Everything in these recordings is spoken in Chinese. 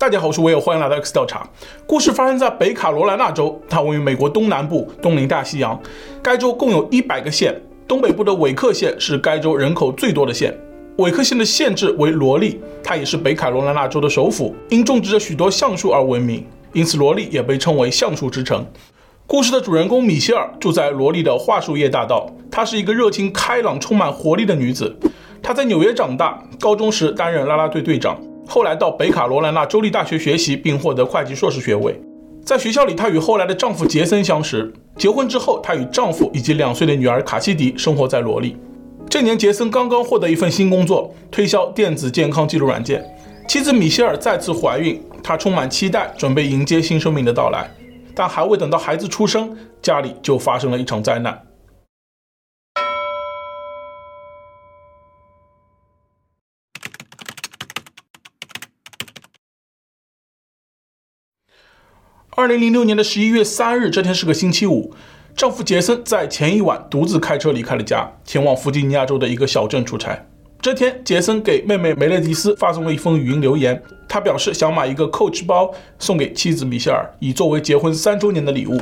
大家好，我是威尔，欢迎来到 X 调查。故事发生在北卡罗来纳州，它位于美国东南部，东临大西洋。该州共有一百个县，东北部的韦克县是该州人口最多的县。韦克县的县治为罗利，它也是北卡罗来纳州的首府，因种植着许多橡树而闻名，因此罗利也被称为橡树之城。故事的主人公米歇尔住在罗利的桦树叶大道，她是一个热情开朗、充满活力的女子。她在纽约长大，高中时担任啦啦队队长，后来到北卡罗来纳州立大学学习，并获得会计硕士学位。在学校里，她与后来的丈夫杰森相识。结婚之后，她与丈夫以及两岁的女儿卡西迪生活在罗利。这年，杰森刚刚获得一份新工作，推销电子健康记录软件。妻子米歇尔再次怀孕，她充满期待，准备迎接新生命的到来。但还未等到孩子出生，家里就发生了一场灾难。二零零六年的十一月三日，这天是个星期五。丈夫杰森在前一晚独自开车离开了家，前往弗吉尼亚州的一个小镇出差。这天，杰森给妹妹梅雷迪斯发送了一封语音留言，他表示想买一个 Coach 包送给妻子米歇尔，以作为结婚三周年的礼物。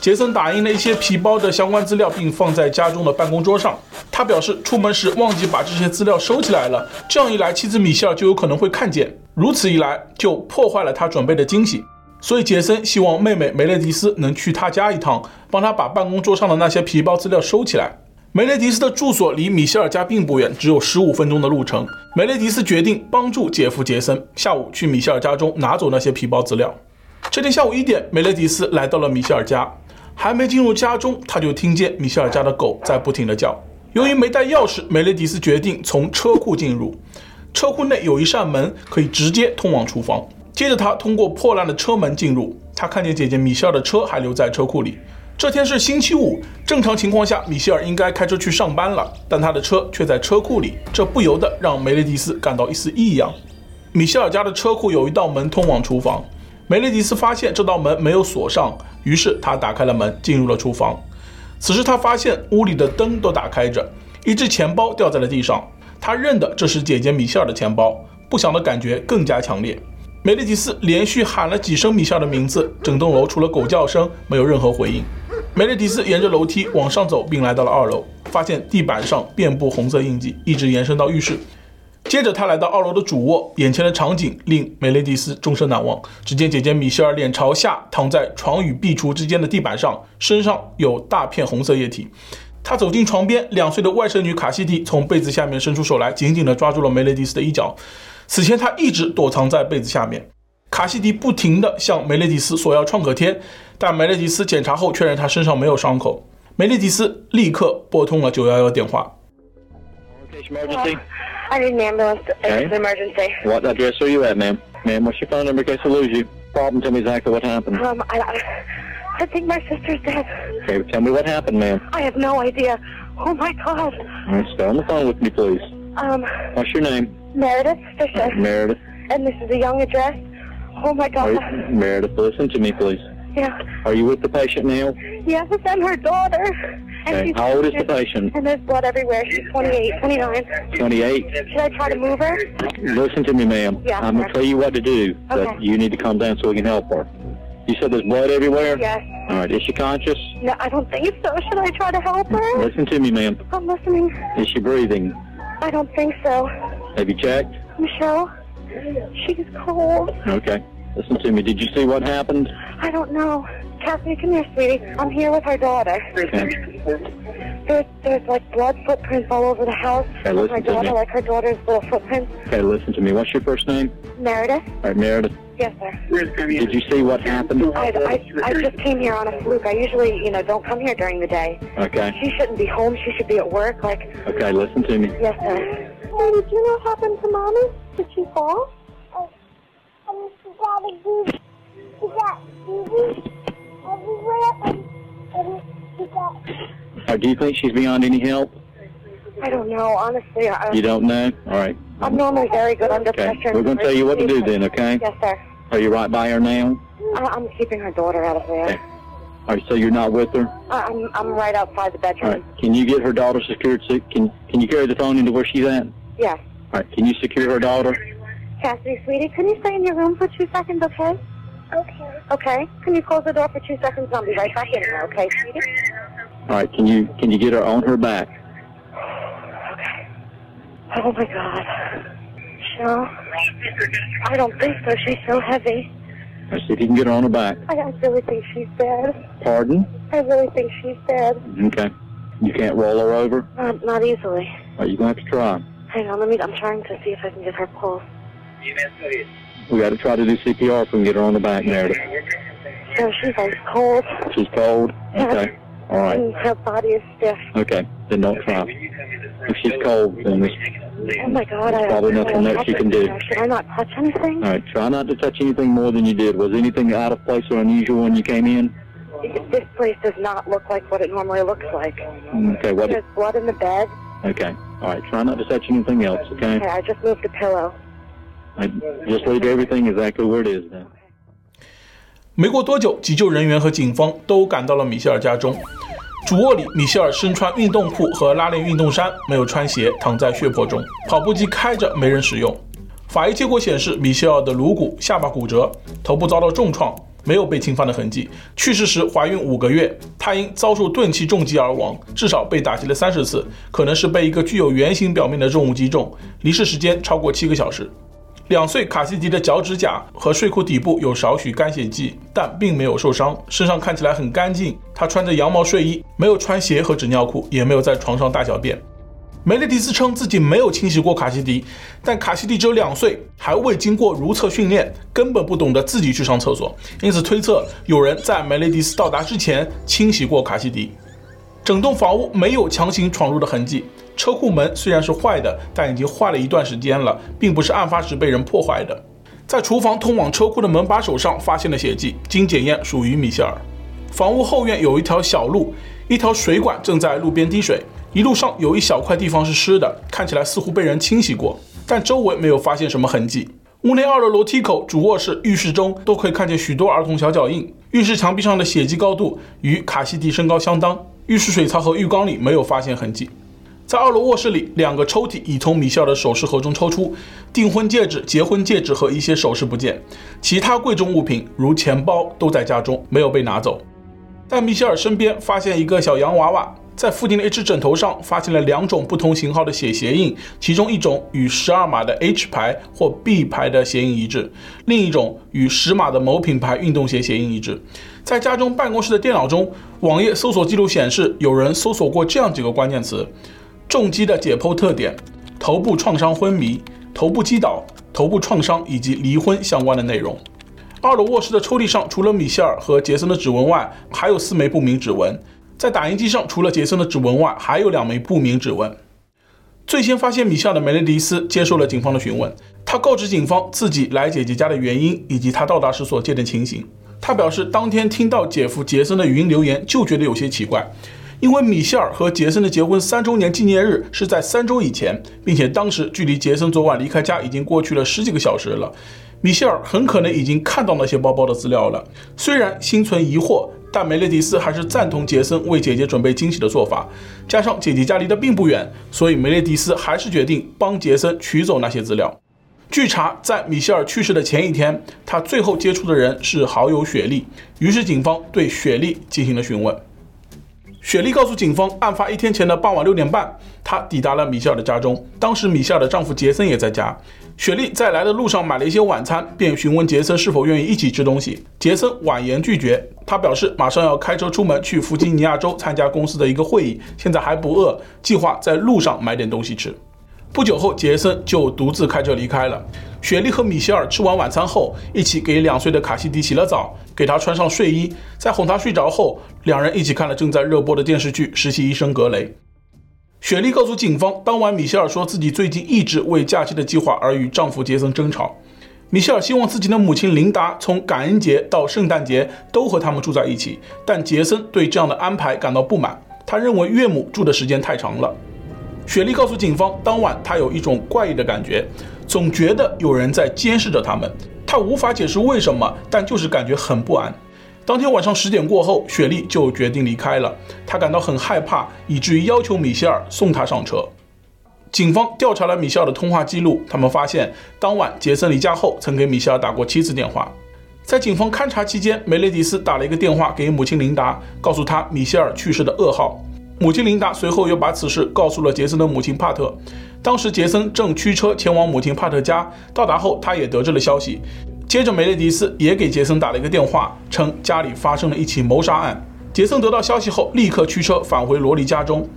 杰森打印了一些皮包的相关资料，并放在家中的办公桌上。他表示出门时忘记把这些资料收起来了，这样一来，妻子米歇尔就有可能会看见，如此一来就破坏了他准备的惊喜。所以，杰森希望妹妹梅雷迪斯能去他家一趟，帮他把办公桌上的那些皮包资料收起来。梅雷迪斯的住所离米歇尔家并不远，只有十五分钟的路程。梅雷迪斯决定帮助姐夫杰森，下午去米歇尔家中拿走那些皮包资料。这天下午一点，梅雷迪斯来到了米歇尔家，还没进入家中，他就听见米歇尔家的狗在不停地叫。由于没带钥匙，梅雷迪斯决定从车库进入。车库内有一扇门，可以直接通往厨房。接着，他通过破烂的车门进入。他看见姐姐米歇尔的车还留在车库里。这天是星期五，正常情况下，米歇尔应该开车去上班了，但他的车却在车库里，这不由得让梅雷迪斯感到一丝异样。米歇尔家的车库有一道门通往厨房，梅雷迪斯发现这道门没有锁上，于是他打开了门，进入了厨房。此时他发现屋里的灯都打开着，一只钱包掉在了地上，他认得这是姐姐米歇尔的钱包，不祥的感觉更加强烈。梅雷迪斯连续喊了几声米歇尔的名字，整栋楼除了狗叫声没有任何回应。梅雷迪斯沿着楼梯往上走，并来到了二楼，发现地板上遍布红色印记，一直延伸到浴室。接着他来到二楼的主卧，眼前的场景令梅雷迪斯终身难忘。只见姐姐米歇尔脸朝下躺在床与壁橱之间的地板上，身上有大片红色液体。他走进床边，两岁的外甥女卡西迪从被子下面伸出手来，紧紧地抓住了梅雷迪斯的衣角。此前，他一直躲藏在被子下面。卡西迪不停地向梅雷迪斯索要创可贴，但梅雷迪斯检查后确认他身上没有伤口。梅雷迪斯立刻拨通了九幺幺电话。Emergency. I need an ambulance. It's an emergency. What address are you at, ma'am? Ma'am, what's your phone number in case I lose you? Problem, tell me exactly what happened. Um, I, I think my sister's dead. Okay, tell me what happened, ma'am. I have no idea. Oh my God. All right, stay on the phone with me, please. Um, What's your name? Meredith Fisher. Uh, Meredith. And this is a young address. Oh my God. you, Meredith, listen to me, please. Yeah. Are you with the patient now? Yes, I'm her daughter. And Okay. How old is the patient? And there's blood everywhere. She's 28, 29. 28. Should I try to move her? Listen to me, ma'am. Yeah, I'm going to tell you what to do, but Okay. you need to calm down so we can help her. You said there's blood everywhere? Yes. All right, is she conscious? No, I don't think so. Should I try to help her? Listen to me, ma'am. I'm listening. Is she breathing? I don't think so. Have you checked? Michelle, she's cold. Okay. Listen to me. Did you see what happened? I don't know. Kathy, come here, sweetie. I'm here with her daughter. Okay. There's, there's like blood footprints all over the house. Of listen my to daughter, me. like her daughter's little footprints. Okay, listen to me. What's your first name? Meredith? All right, Meredith. Yes, sir. Did you see what happened? I, I, I just came here on a fluke. I usually, you know, don't come here during the day. Okay. She shouldn't be home. She should be at work. Like, Okay, listen to me. yes, sir. Hey, did you know what happened to mommy? Did she fall? and she got a goose. She got gooses everywhere, and, and she got. Uh, do you think she's beyond any help? I don't know. Honestly, I, You don't know? All right. I'm normally very good under Okay. pressure. We're going to tell you what to do then, okay? Yes, sir. Are you right by her now? I, I'm keeping her daughter out of there. Okay. All right, so you're not with her? I, I'm I'm right outside the bedroom. right. Can you get her daughter secured? So can, can you carry the phone into where she's at? All Yes. right. Can you secure her daughter? Cassidy, sweetie, can you stay in your room for two seconds, okay? Okay. Okay. Can you close the door for two seconds? I'll be right back in there, okay, sweetie? All right, can you can you get her on her back? okay. Oh my God. No, I don't think so. She's so heavy. All right, see if you can get her on her back. I, I really think she's dead. Pardon? I really think she's dead. Okay. You can't roll her over? Not, not easily. All right, you're going to have to try. Hang on, let me. I'm trying to see if I can get her pulse. We got to try to do CPR if we can get her on the back, Meredith. No, she's ice cold, She's cold? Okay. All right. and her body is stiff. Okay. Then don't try. If she's cold, then this. Oh my God, I Probably I- nothing I- else you can do. Should I not touch anything? All right. Try not to touch anything more than you did. Was anything out of place or unusual when you came in? This place does not look like what it normally looks like. Mm, okay. What? There's blood in the bed. Okay. All right. Try not to touch anything else. Okay. Okay, I just moved the pillow. I just leave everything exactly where it is then. 没过多久，急救人员和警方都赶到了米歇尔家中。主卧里，米歇尔身穿运动裤和拉链运动衫，没有穿鞋，躺在血泊中。跑步机开着，没人使用。法医结果显示，米歇尔的颅骨、下巴骨折，头部遭到重创，没有被侵犯的痕迹。去世时怀孕五个月，她因遭受钝器重击而亡，至少被打击了三十次，可能是被一个具有圆形表面的重物击中。离世时间超过七个小时。两岁卡西迪的脚趾甲和睡裤底部有少许干血迹，但并没有受伤，身上看起来很干净。她穿着羊毛睡衣，没有穿鞋和纸尿裤，也没有在床上大小便。梅雷迪斯称自己没有清洗过卡西迪，但卡西迪只有两岁，还未经过如厕训练，根本不懂得自己去上厕所，因此推测有人在梅雷迪斯到达之前清洗过卡西迪。整栋房屋没有强行闯入的痕迹。车库门虽然是坏的，但已经坏了一段时间了，并不是案发时被人破坏的。在厨房通往车库的门把手上发现了血迹，经检验属于米歇尔。房屋后院有一条小路，一条水管正在路边滴水，一路上有一小块地方是湿的，看起来似乎被人清洗过，但周围没有发现什么痕迹。屋内二楼楼梯口、主卧室、浴室中都可以看见许多儿童小脚印。浴室墙壁上的血迹高度与卡西迪身高相当。浴室水槽和浴缸里没有发现痕迹。在二楼卧室里，两个抽屉已从米歇尔的首饰盒中抽出，订婚戒指、结婚戒指和一些首饰不见，其他贵重物品如钱包都在家中，没有被拿走。在米歇尔身边发现一个小洋娃娃，在附近的一只枕头上发现了两种不同型号的血鞋印，其中一种与十二码的 H 牌或 B 牌的鞋印一致，另一种与十码的某品牌运动鞋鞋印一致。在家中办公室的电脑中，网页搜索记录显示，有人搜索过这样几个关键词。重击的解剖特点、头部创伤昏迷、头部击倒、头部创伤以及离婚相关的内容。二楼卧室的抽屉上除了米歇尔和杰森的指纹外，还有四枚不明指纹。在打印机上，除了杰森的指纹外，还有两枚不明指纹。最先发现米歇尔的梅雷迪斯接受了警方的询问，他告知警方自己来姐姐家的原因以及他到达时所见的情形。他表示，当天听到姐夫杰森的语音留言就觉得有些奇怪。因为米歇尔和杰森的结婚三周年纪念日是在三周以前，并且当时距离杰森昨晚离开家已经过去了十几个小时了。米歇尔很可能已经看到那些包包的资料了。虽然心存疑惑，但梅雷迪斯还是赞同杰森为姐姐准备惊喜的做法。加上姐姐家离得并不远，所以梅雷迪斯还是决定帮杰森取走那些资料。据查，在米歇尔去世的前一天，他最后接触的人是好友雪莉。于是警方对雪莉进行了询问。雪莉告诉警方，案发一天前的傍晚六点半，她抵达了米歇尔的家中。当时米歇尔的丈夫杰森也在家。雪莉在来的路上买了一些晚餐，便询问杰森是否愿意一起吃东西。杰森婉言拒绝，他表示马上要开车出门去弗吉尼亚州参加公司的一个会议，现在还不饿，计划在路上买点东西吃。不久后，杰森就独自开车离开了。雪莉和米歇尔吃完晚餐后，一起给两岁的卡西迪洗了澡，给她穿上睡衣。在哄她睡着后，两人一起看了正在热播的电视剧《实习医生格雷》。雪莉告诉警方，当晚米歇尔说自己最近一直为假期的计划而与丈夫杰森争吵。米歇尔希望自己的母亲琳达从感恩节到圣诞节都和他们住在一起，但杰森对这样的安排感到不满，他认为岳母住的时间太长了。雪莉告诉警方，当晚她有一种怪异的感觉，总觉得有人在监视着他们。他无法解释为什么，但就是感觉很不安。当天晚上十点过后，雪莉就决定离开了。她感到很害怕，以至于要求米歇尔送她上车。警方调查了米歇尔的通话记录，他们发现当晚杰森离家后曾给米歇尔打过七次电话。在警方勘查期间，梅雷迪斯打了一个电话给母亲琳达，告诉她米歇尔去世的噩耗。母亲琳达随后又把此事告诉了杰森的母亲帕特。当时杰森正驱车前往母亲帕特家，到达后他也得知了消息。接着梅雷迪斯也给杰森打了一个电话，称家里发生了一起谋杀案。杰森得到消息后，立刻驱车返回罗莉家中。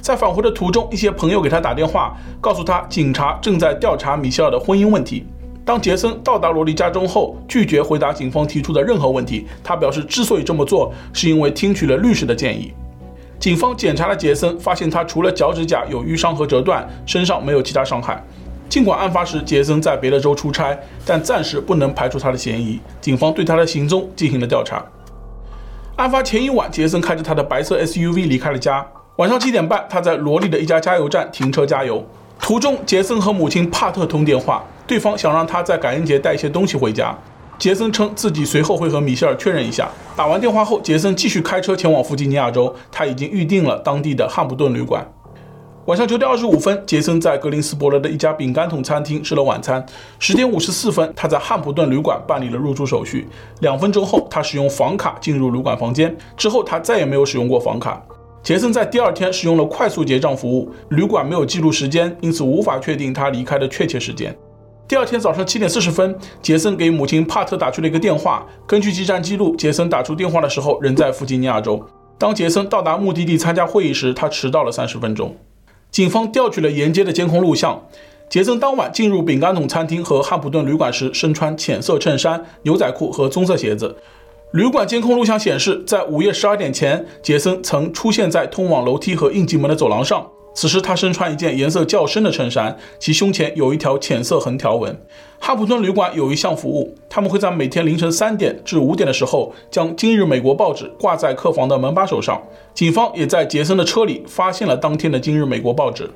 在返回的途中，一些朋友给他打电话，告诉他警察正在调查米歇尔的婚姻问题。当杰森到达罗莉家中后，拒绝回答警方提出的任何问题。他表示，之所以这么做，是因为听取了律师的建议。警方检查了杰森，发现他除了脚趾甲有淤伤和折断，身上没有其他伤害。尽管案发时杰森在别的州出差，但暂时不能排除他的嫌疑。警方对他的行踪进行了调查。案发前一晚，杰森开着他的白色 SUV 离开了家。晚上七点半，他在罗莉的一家加油站停车加油。途中，杰森和母亲帕特通电话，对方想让他在感恩节带一些东西回家。杰森称自己随后会和米歇尔确认一下。打完电话后，杰森继续开车前往弗吉尼亚州，他已经预定了当地的汉普顿旅馆。晚上九点二十五分，杰森在格林斯伯勒的一家饼干桶餐厅吃了晚餐。十点五十四分，他在汉普顿旅馆办理了入住手续。两分钟后，他使用房卡进入旅馆房间，之后他再也没有使用过房卡。杰森在第二天使用了快速结账服务，旅馆没有记录时间，因此无法确定他离开的确切时间。第二天早上七点四十分，杰森给母亲帕特打去了一个电话。根据基站记录，杰森打出电话的时候人在弗吉尼亚州。当杰森到达目的地参加会议时，他迟到了三十分钟。警方调取了沿街的监控录像，杰森当晚进入饼干桶餐厅和汉普顿旅馆时，身穿浅色衬衫、牛仔裤和棕色鞋子。旅馆监控录像显示，在午夜十二点前，杰森曾出现在通往楼梯和应急门的走廊上。此时，他身穿一件颜色较深的衬衫，其胸前有一条浅色横条纹。哈普顿旅馆有一项服务，他们会在每天凌晨三点至五点的时候，将《今日美国》报纸挂在客房的门把手上。警方也在杰森的车里发现了当天的《今日美国》报纸。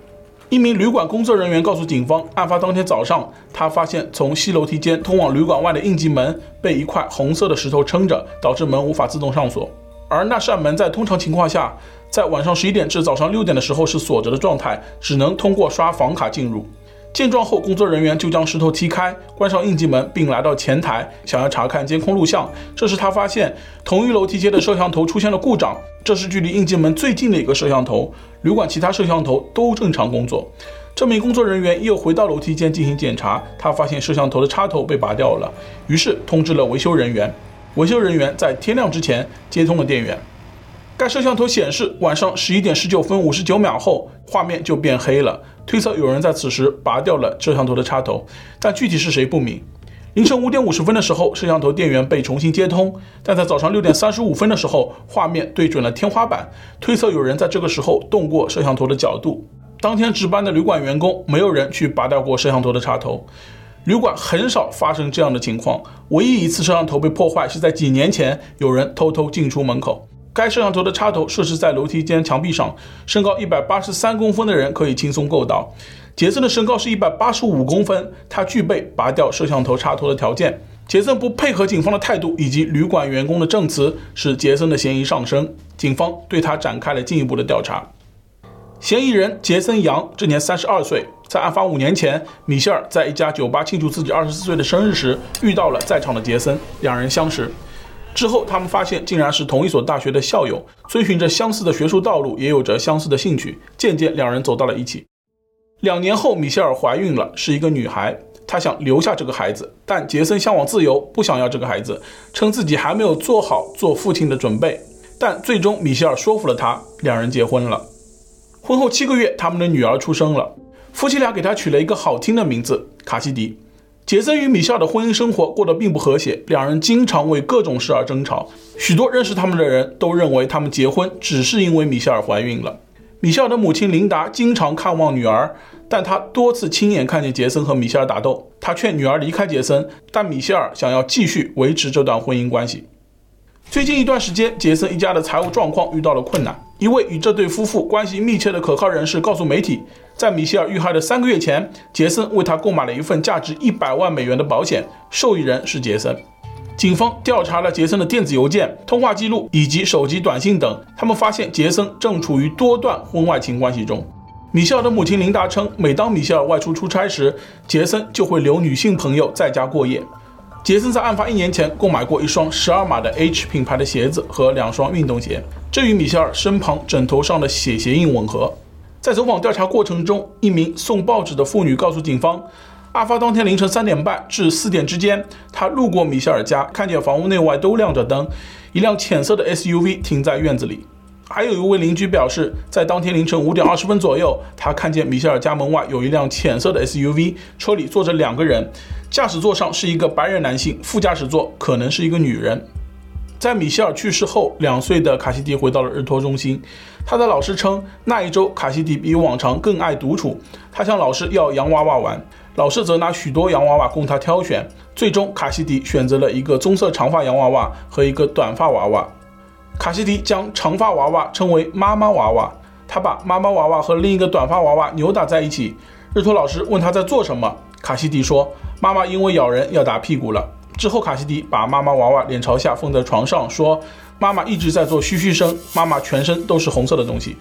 一名旅馆工作人员告诉警方，案发当天早上，他发现从西楼梯间通往旅馆外的应急门被一块红色的石头撑着，导致门无法自动上锁。而那扇门在通常情况下，在晚上十一点至早上六点的时候是锁着的状态，只能通过刷房卡进入。见状后，工作人员就将石头踢开，关上应急门，并来到前台，想要查看监控录像。这时，他发现同一楼梯间的摄像头出现了故障。这是距离应急门最近的一个摄像头，旅馆其他摄像头都正常工作。这名工作人员又回到楼梯间进行检查，他发现摄像头的插头被拔掉了，于是通知了维修人员。维修人员在天亮之前接通了电源。该摄像头显示，晚上十一点十九分五十九秒后，画面就变黑了，推测有人在此时拔掉了摄像头的插头，但具体是谁不明。凌晨五点五十分的时候，摄像头电源被重新接通，但在早上六点三十五分的时候，画面对准了天花板，推测有人在这个时候动过摄像头的角度。当天值班的旅馆员工没有人去拔掉过摄像头的插头，旅馆很少发生这样的情况。唯一一次摄像头被破坏是在几年前，有人偷偷进出门口。该摄像头的插头设置在楼梯间墙壁上，身高一百八十三公分的人可以轻松够到。杰森的身高是一百八十五公分，他具备拔掉摄像头插头的条件。杰森不配合警方的态度以及旅馆员工的证词，使杰森的嫌疑上升。警方对他展开了进一步的调查。嫌疑人杰森·杨，这年三十二岁，在案发五年前，米歇尔在一家酒吧庆祝自己二十四岁的生日时，遇到了在场的杰森，两人相识。之后，他们发现竟然是同一所大学的校友，追寻着相似的学术道路，也有着相似的兴趣，渐渐两人走到了一起。两年后，米歇尔怀孕了，是一个女孩。她想留下这个孩子，但杰森向往自由，不想要这个孩子，称自己还没有做好做父亲的准备。但最终，米歇尔说服了他，两人结婚了。婚后七个月，他们的女儿出生了。夫妻俩给她取了一个好听的名字——卡西迪。杰森与米歇尔的婚姻生活过得并不和谐，两人经常为各种事而争吵。许多认识他们的人都认为，他们结婚只是因为米歇尔怀孕了。米歇尔的母亲琳达经常看望女儿，但她多次亲眼看见杰森和米歇尔打斗。她劝女儿离开杰森，但米歇尔想要继续维持这段婚姻关系。最近一段时间，杰森一家的财务状况遇到了困难。一位与这对夫妇关系密切的可靠人士告诉媒体，在米歇尔遇害的三个月前，杰森为他购买了一份价值一百万美元的保险，受益人是杰森。警方调查了杰森的电子邮件、通话记录以及手机短信等，他们发现杰森正处于多段婚外情关系中。米歇尔的母亲琳达称，每当米歇尔外出出差时，杰森就会留女性朋友在家过夜。杰森在案发一年前购买过一双十二码的 H 品牌的鞋子和两双运动鞋，这与米歇尔身旁枕头上的血鞋印吻合。在走访调查过程中，一名送报纸的妇女告诉警方，案发当天凌晨三点半至四点之间，她路过米歇尔家，看见房屋内外都亮着灯，一辆浅色的 SUV 停在院子里。还有一位邻居表示，在当天凌晨五点二十分左右，他看见米歇尔家门外有一辆浅色的 SUV，车里坐着两个人，驾驶座上是一个白人男性，副驾驶座可能是一个女人。在米歇尔去世后，两岁的卡西迪回到了日托中心。他的老师称，那一周卡西迪比往常更爱独处。他向老师要洋娃娃玩，老师则拿许多洋娃娃供他挑选。最终，卡西迪选择了一个棕色长发洋娃娃和一个短发娃娃。卡西迪将长发娃娃称为“妈妈娃娃”，他把妈妈娃娃和另一个短发娃娃扭打在一起。日托老师问他在做什么，卡西迪说：“妈妈因为咬人要打屁股了。”之后，卡西迪把妈妈娃娃脸朝下放在床上，说：“妈妈一直在做嘘嘘声，妈妈全身都是红色的东西。”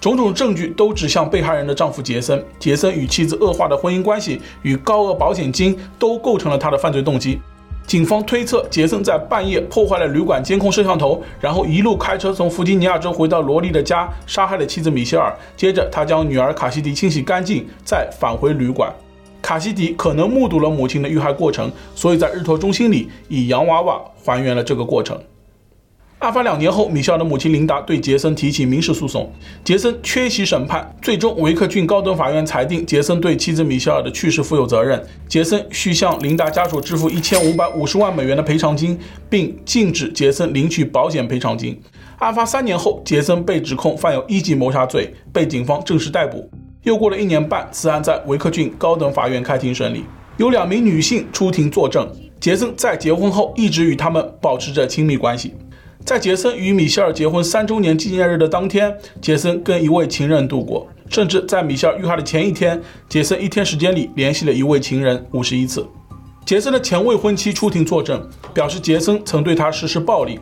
种种证据都指向被害人的丈夫杰森。杰森与妻子恶化的婚姻关系与高额保险金都构成了他的犯罪动机。警方推测，杰森在半夜破坏了旅馆监控摄像头，然后一路开车从弗吉尼亚州回到罗莉的家，杀害了妻子米歇尔。接着，他将女儿卡西迪清洗干净，再返回旅馆。卡西迪可能目睹了母亲的遇害过程，所以在日托中心里以洋娃娃还原了这个过程。案发两年后，米歇尔的母亲琳达对杰森提起民事诉讼，杰森缺席审判，最终维克郡高等法院裁定杰森对妻子米歇尔的去世负有责任，杰森需向琳达家属支付一千五百五十万美元的赔偿金，并禁止杰森领取保险赔偿金。案发三年后，杰森被指控犯有一级谋杀罪，被警方正式逮捕。又过了一年半，此案在维克郡高等法院开庭审理，有两名女性出庭作证，杰森在结婚后一直与他们保持着亲密关系。在杰森与米歇尔结婚三周年纪念日的当天，杰森跟一位情人度过，甚至在米歇尔遇害的前一天，杰森一天时间里联系了一位情人五十一次。杰森的前未婚妻出庭作证，表示杰森曾对她实施暴力。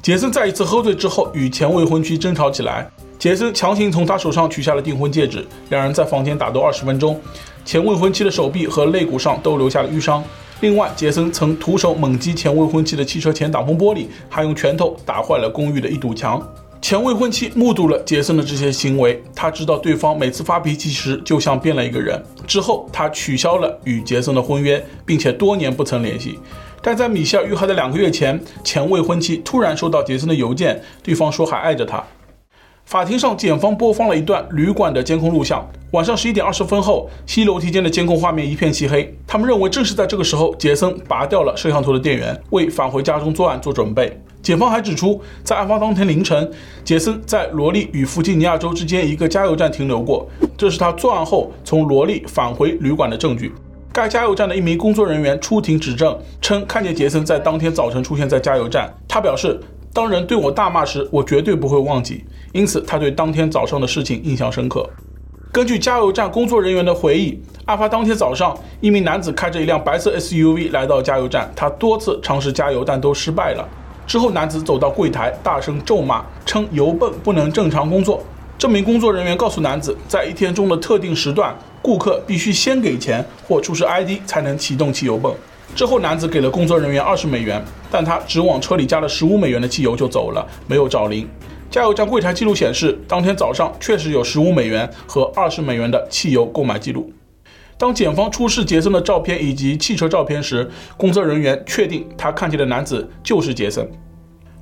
杰森在一次喝醉之后与前未婚妻争吵起来，杰森强行从她手上取下了订婚戒指，两人在房间打斗二十分钟，前未婚妻的手臂和肋骨上都留下了淤伤。另外，杰森曾徒手猛击前未婚妻的汽车前挡风玻璃，还用拳头打坏了公寓的一堵墙。前未婚妻目睹了杰森的这些行为，她知道对方每次发脾气时就像变了一个人。之后，她取消了与杰森的婚约，并且多年不曾联系。但在米歇尔遇害的两个月前，前未婚妻突然收到杰森的邮件，对方说还爱着他。法庭上，检方播放了一段旅馆的监控录像。晚上十一点二十分后，西楼梯间的监控画面一片漆黑。他们认为，正是在这个时候，杰森拔掉了摄像头的电源，为返回家中作案做准备。检方还指出，在案发当天凌晨，杰森在罗利与弗吉尼亚州之间一个加油站停留过，这是他作案后从罗利返回旅馆的证据。该加油站的一名工作人员出庭指证，称看见杰森在当天早晨出现在加油站。他表示，当人对我大骂时，我绝对不会忘记。因此，他对当天早上的事情印象深刻。根据加油站工作人员的回忆，案发当天早上，一名男子开着一辆白色 SUV 来到加油站，他多次尝试加油，但都失败了。之后，男子走到柜台，大声咒骂，称油泵不能正常工作。这名工作人员告诉男子，在一天中的特定时段，顾客必须先给钱或出示 ID 才能启动汽油泵。之后，男子给了工作人员二十美元，但他只往车里加了十五美元的汽油就走了，没有找零。加油站柜台记录显示，当天早上确实有十五美元和二十美元的汽油购买记录。当检方出示杰森的照片以及汽车照片时，工作人员确定他看见的男子就是杰森。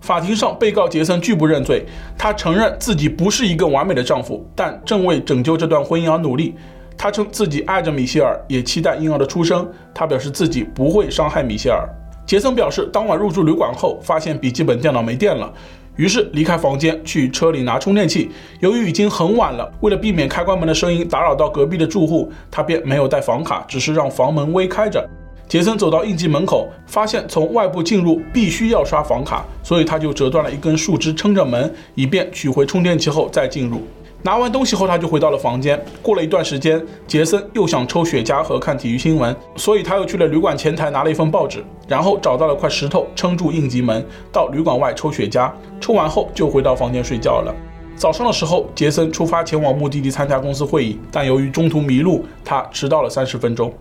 法庭上，被告杰森拒不认罪，他承认自己不是一个完美的丈夫，但正为拯救这段婚姻而努力。他称自己爱着米歇尔，也期待婴儿的出生。他表示自己不会伤害米歇尔。杰森表示，当晚入住旅馆后，发现笔记本电脑没电了。于是离开房间去车里拿充电器。由于已经很晚了，为了避免开关门的声音打扰到隔壁的住户，他便没有带房卡，只是让房门微开着。杰森走到应急门口，发现从外部进入必须要刷房卡，所以他就折断了一根树枝撑着门，以便取回充电器后再进入。拿完东西后，他就回到了房间。过了一段时间，杰森又想抽雪茄和看体育新闻，所以他又去了旅馆前台拿了一份报纸，然后找到了块石头撑住应急门，到旅馆外抽雪茄。抽完后就回到房间睡觉了。早上的时候，杰森出发前往目的地参加公司会议，但由于中途迷路，他迟到了三十分钟。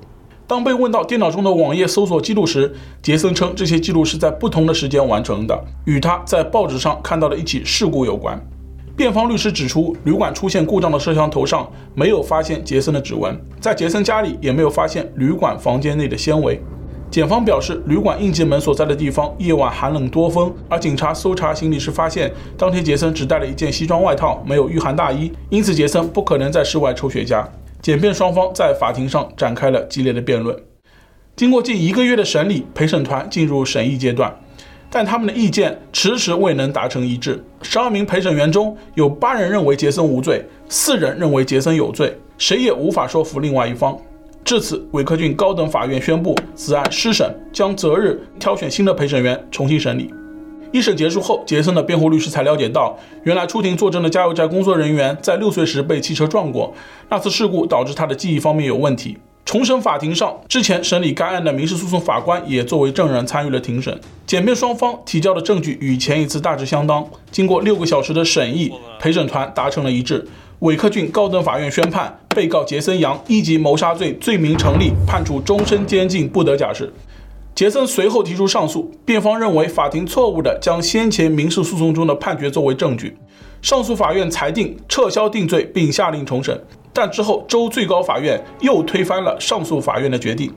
当被问到电脑中的网页搜索记录时，杰森称这些记录是在不同的时间完成的，与他在报纸上看到的一起事故有关。辩方律师指出，旅馆出现故障的摄像头上没有发现杰森的指纹，在杰森家里也没有发现旅馆房间内的纤维。检方表示，旅馆应急门所在的地方夜晚寒冷多风，而警察搜查行李时发现，当天杰森只带了一件西装外套，没有御寒大衣，因此杰森不可能在室外抽雪茄。检辩双方在法庭上展开了激烈的辩论。经过近一个月的审理，陪审团进入审议阶段，但他们的意见迟迟未能达成一致。十二名陪审员中有八人认为杰森无罪，四人认为杰森有罪，谁也无法说服另外一方。至此，韦克郡高等法院宣布此案失审，将择日挑选新的陪审员重新审理。一审结束后，杰森的辩护律师才了解到，原来出庭作证的加油站工作人员在六岁时被汽车撞过，那次事故导致他的记忆方面有问题。重审法庭上，之前审理该案的民事诉讼法官也作为证人参与了庭审。检辩双方提交的证据与前一次大致相当。经过六个小时的审议，陪审团达成了一致。韦克郡高等法院宣判，被告杰森·杨一级谋杀罪罪名成立，判处终身监禁，不得假释。杰森随后提出上诉，辩方认为法庭错误地将先前民事诉讼中的判决作为证据，上诉法院裁定撤销定罪并下令重审，但之后州最高法院又推翻了上诉法院的决定。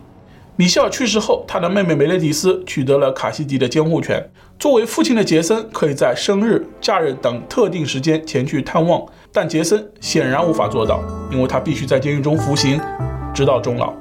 米歇尔去世后，他的妹妹梅雷迪斯取得了卡西迪的监护权。作为父亲的杰森可以在生日、假日等特定时间前去探望，但杰森显然无法做到，因为他必须在监狱中服刑，直到终老。